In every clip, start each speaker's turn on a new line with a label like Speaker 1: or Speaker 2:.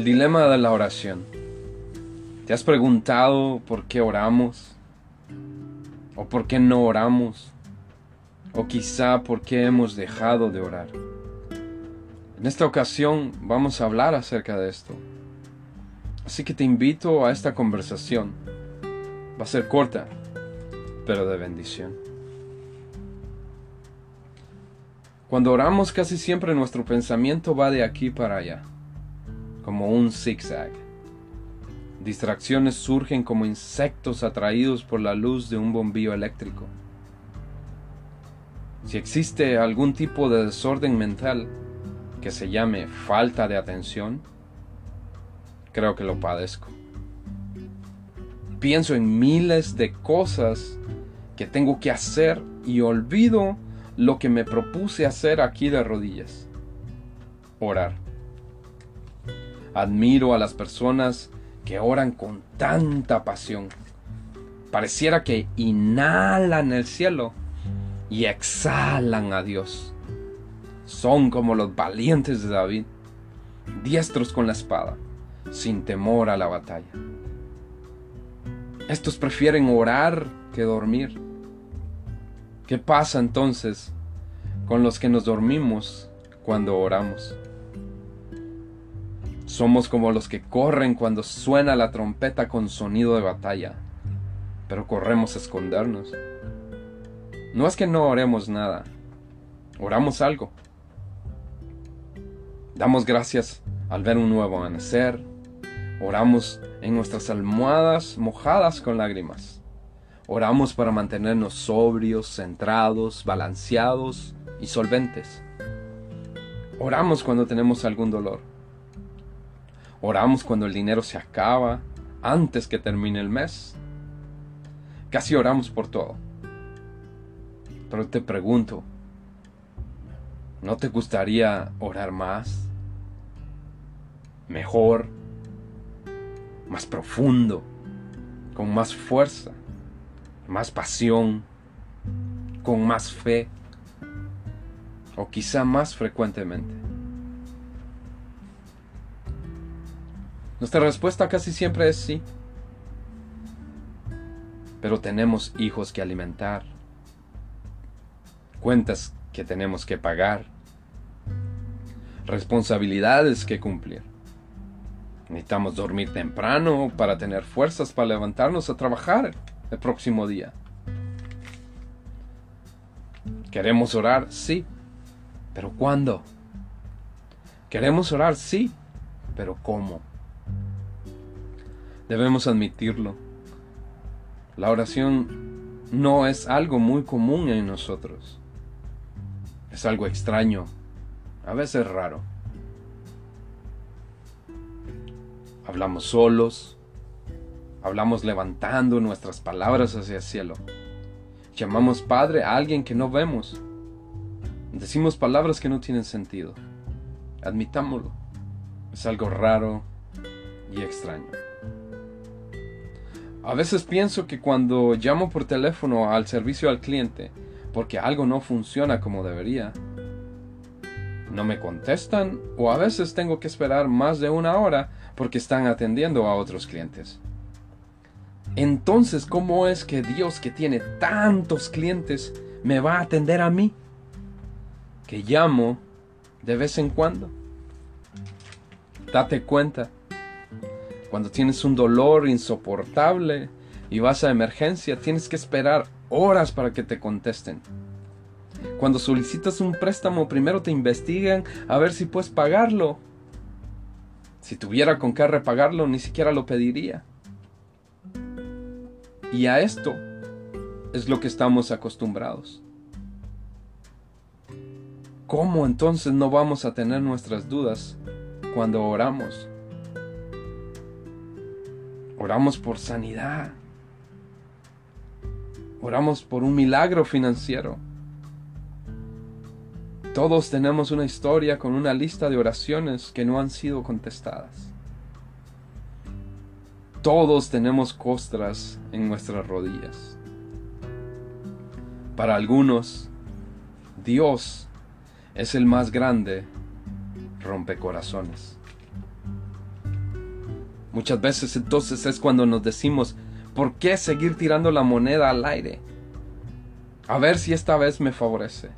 Speaker 1: El dilema de la oración. ¿Te has preguntado por qué oramos? ¿O por qué no oramos? ¿O quizá por qué hemos dejado de orar? En esta ocasión vamos a hablar acerca de esto. Así que te invito a esta conversación. Va a ser corta, pero de bendición. Cuando oramos casi siempre nuestro pensamiento va de aquí para allá, como un zigzag. Distracciones surgen como insectos atraídos por la luz de un bombillo eléctrico. Si existe algún tipo de desorden mental que se llame falta de atención, creo que lo padezco. Pienso en miles de cosas que tengo que hacer y olvido lo que me propuse hacer aquí de rodillas. Orar. Admiro a las personas que oran con tanta pasión. Pareciera que inhalan el cielo y exhalan a Dios. Son como los valientes de David, diestros con la espada, sin temor a la batalla. Estos prefieren orar que dormir ¿Qué pasa entonces con los que nos dormimos cuando oramos? Somos como los que corren cuando suena la trompeta con sonido de batalla, pero corremos a escondernos. No es que no oremos nada, oramos algo. Damos gracias al ver un nuevo amanecer, oramos en nuestras almohadas mojadas con lágrimas Oramos para mantenernos sobrios, centrados, balanceados y solventes. Oramos cuando tenemos algún dolor. Oramos cuando el dinero se acaba, antes que termine el mes. Casi oramos por todo. Pero te pregunto, ¿no te gustaría orar más? Mejor, más profundo, con más fuerza más pasión, con más fe o quizá más frecuentemente? Nuestra respuesta casi siempre es sí. Pero tenemos hijos que alimentar, cuentas que tenemos que pagar, responsabilidades que cumplir. Necesitamos dormir temprano para tener fuerzas para levantarnos a trabajar el próximo día. ¿Queremos orar? Sí. ¿Pero cuándo? Queremos orar, sí. ¿Pero cómo? Debemos admitirlo. La oración no es algo muy común en nosotros. Es algo extraño, a veces raro. Hablamos solos, Hablamos levantando nuestras palabras hacia el cielo. Llamamos Padre a alguien que no vemos. Decimos palabras que no tienen sentido. Admitámoslo. Es algo raro y extraño. A veces pienso que cuando llamo por teléfono al servicio al cliente porque algo no funciona como debería, no me contestan o a veces tengo que esperar más de una hora porque están atendiendo a otros clientes. Entonces, ¿cómo es que Dios que tiene tantos clientes me va a atender a mí? Que llamo de vez en cuando. Date cuenta, cuando tienes un dolor insoportable y vas a emergencia, tienes que esperar horas para que te contesten. Cuando solicitas un préstamo, primero te investigan a ver si puedes pagarlo. Si tuviera con qué repagarlo, ni siquiera lo pediría. Y a esto es lo que estamos acostumbrados. ¿Cómo entonces no vamos a tener nuestras dudas cuando oramos? Oramos por sanidad. Oramos por un milagro financiero. Todos tenemos una historia con una lista de oraciones que no han sido contestadas. Todos tenemos costras en nuestras rodillas. Para algunos, Dios es el más grande rompecorazones. Muchas veces entonces es cuando nos decimos, ¿por qué seguir tirando la moneda al aire? A ver si esta vez me favorece.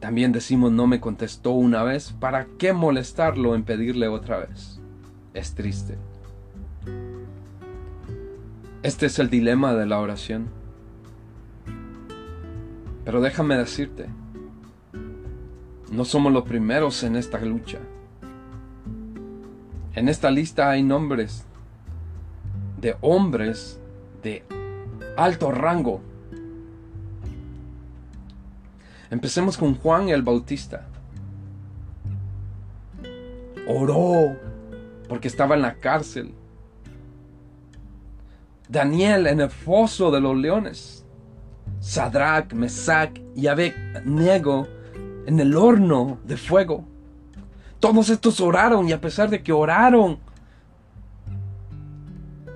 Speaker 1: También decimos no me contestó una vez, ¿para qué molestarlo en pedirle otra vez? Es triste. Este es el dilema de la oración. Pero déjame decirte, no somos los primeros en esta lucha. En esta lista hay nombres de hombres de alto rango Empecemos con Juan el Bautista. Oró porque estaba en la cárcel. Daniel en el foso de los leones. Sadrach, Mesach y Abednego en el horno de fuego. Todos estos oraron y a pesar de que oraron,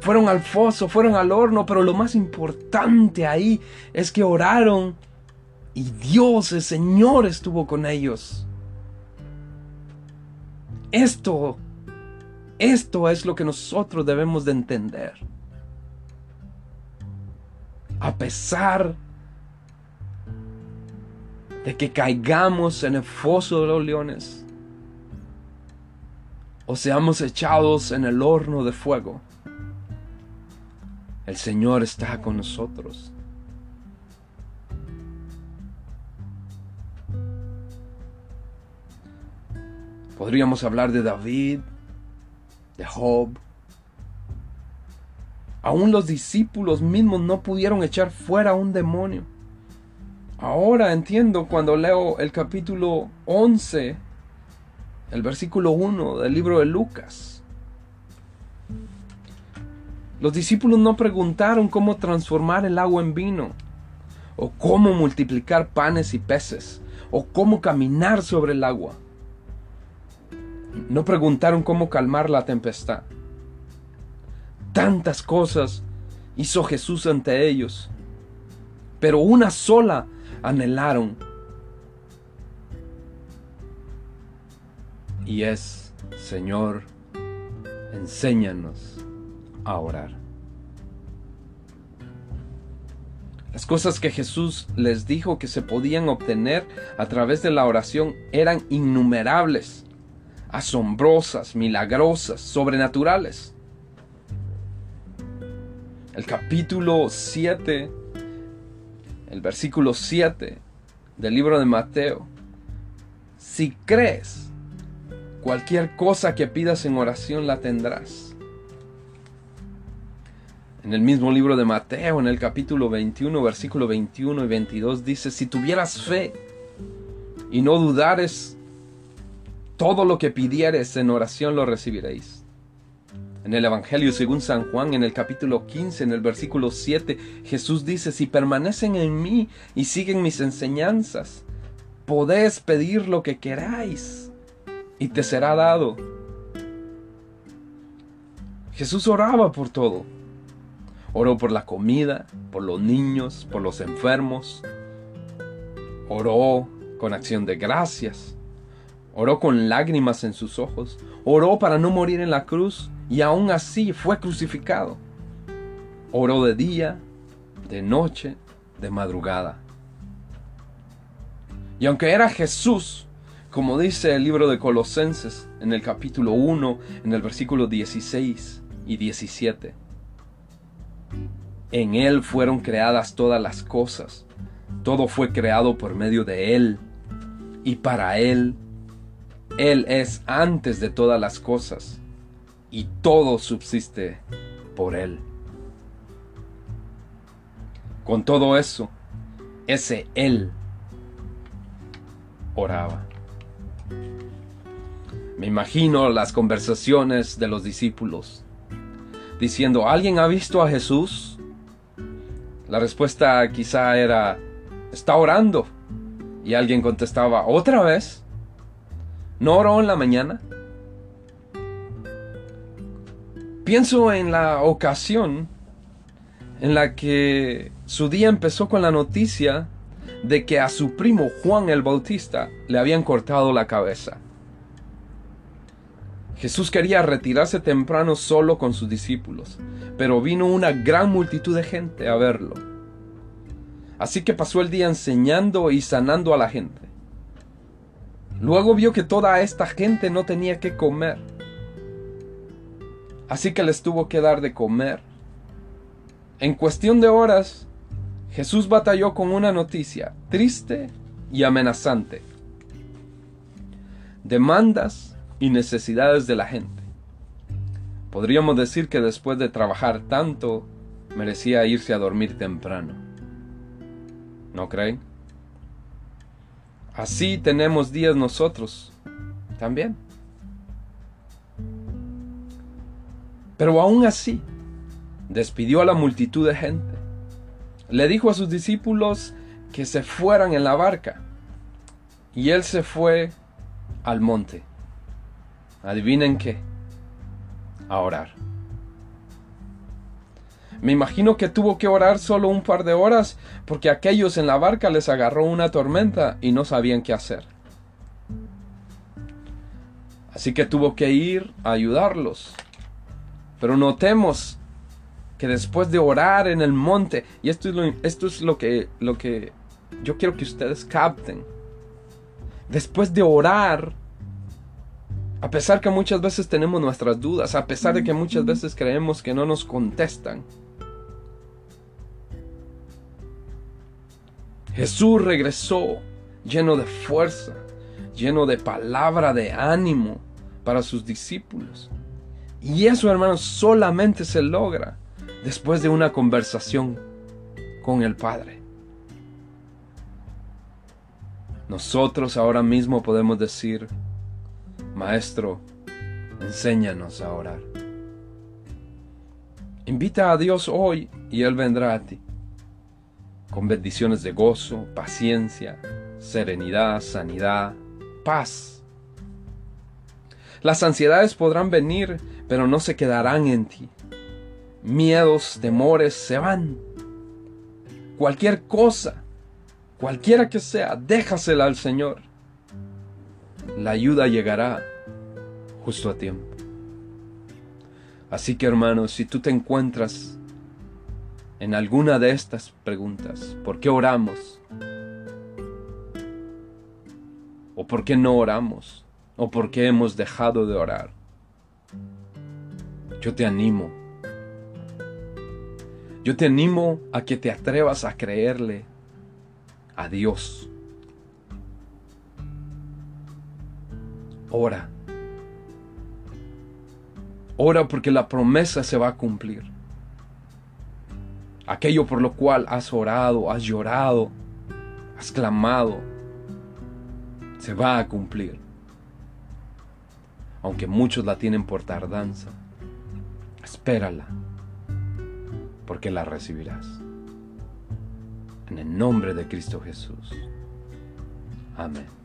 Speaker 1: fueron al foso, fueron al horno, pero lo más importante ahí es que oraron y Dios, el Señor, estuvo con ellos. Esto, esto es lo que nosotros debemos de entender. A pesar de que caigamos en el foso de los leones o seamos echados en el horno de fuego, el Señor está con nosotros. Podríamos hablar de David, de Job. Aún los discípulos mismos no pudieron echar fuera a un demonio. Ahora entiendo cuando leo el capítulo 11, el versículo 1 del libro de Lucas. Los discípulos no preguntaron cómo transformar el agua en vino, o cómo multiplicar panes y peces, o cómo caminar sobre el agua. No preguntaron cómo calmar la tempestad. Tantas cosas hizo Jesús ante ellos, pero una sola anhelaron. Y es, Señor, enséñanos a orar. Las cosas que Jesús les dijo que se podían obtener a través de la oración eran innumerables asombrosas, milagrosas, sobrenaturales. El capítulo 7, el versículo 7 del libro de Mateo. Si crees, cualquier cosa que pidas en oración la tendrás. En el mismo libro de Mateo, en el capítulo 21, versículo 21 y 22, dice, si tuvieras fe y no dudares, todo lo que pidieres en oración lo recibiréis. En el Evangelio según San Juan, en el capítulo 15, en el versículo 7, Jesús dice, si permanecen en mí y siguen mis enseñanzas, podéis pedir lo que queráis y te será dado. Jesús oraba por todo. Oró por la comida, por los niños, por los enfermos. Oró con acción de gracias. Oró con lágrimas en sus ojos. Oró para no morir en la cruz y aún así fue crucificado. Oró de día, de noche, de madrugada. Y aunque era Jesús, como dice el libro de Colosenses en el capítulo 1, en el versículo 16 y 17, en Él fueron creadas todas las cosas. Todo fue creado por medio de Él y para Él él es antes de todas las cosas y todo subsiste por Él. Con todo eso, ese Él oraba. Me imagino las conversaciones de los discípulos diciendo, ¿alguien ha visto a Jesús? La respuesta quizá era, está orando. Y alguien contestaba, ¿otra vez? ¿No oró en la mañana? Pienso en la ocasión en la que su día empezó con la noticia de que a su primo Juan el Bautista le habían cortado la cabeza. Jesús quería retirarse temprano solo con sus discípulos, pero vino una gran multitud de gente a verlo. Así que pasó el día enseñando y sanando a la gente. Luego vio que toda esta gente no tenía que comer. Así que les tuvo que dar de comer. En cuestión de horas, Jesús batalló con una noticia triste y amenazante. Demandas y necesidades de la gente. Podríamos decir que después de trabajar tanto, merecía irse a dormir temprano. ¿No creen? Así tenemos días nosotros también. Pero aún así, despidió a la multitud de gente. Le dijo a sus discípulos que se fueran en la barca. Y él se fue al monte. Adivinen qué. A orar. Me imagino que tuvo que orar solo un par de horas porque aquellos en la barca les agarró una tormenta y no sabían qué hacer. Así que tuvo que ir a ayudarlos. Pero notemos que después de orar en el monte, y esto es lo, esto es lo, que, lo que yo quiero que ustedes capten, después de orar, a pesar que muchas veces tenemos nuestras dudas, a pesar de que muchas veces creemos que no nos contestan, Jesús regresó lleno de fuerza, lleno de palabra de ánimo para sus discípulos. Y eso, hermanos, solamente se logra después de una conversación con el Padre. Nosotros ahora mismo podemos decir, Maestro, enséñanos a orar. Invita a Dios hoy y Él vendrá a ti con bendiciones de gozo, paciencia, serenidad, sanidad, paz. Las ansiedades podrán venir, pero no se quedarán en ti. Miedos, temores se van. Cualquier cosa, cualquiera que sea, déjasela al Señor. La ayuda llegará justo a tiempo. Así que hermanos, si tú te encuentras en alguna de estas preguntas. ¿Por qué oramos? ¿O por qué no oramos? ¿O por qué hemos dejado de orar? Yo te animo. Yo te animo a que te atrevas a creerle a Dios. Ora. Ora porque la promesa se va a cumplir aquello por lo cual has orado, has llorado, has clamado, se va a cumplir. Aunque muchos la tienen por tardanza, espérala, porque la recibirás. En el nombre de Cristo Jesús. Amén.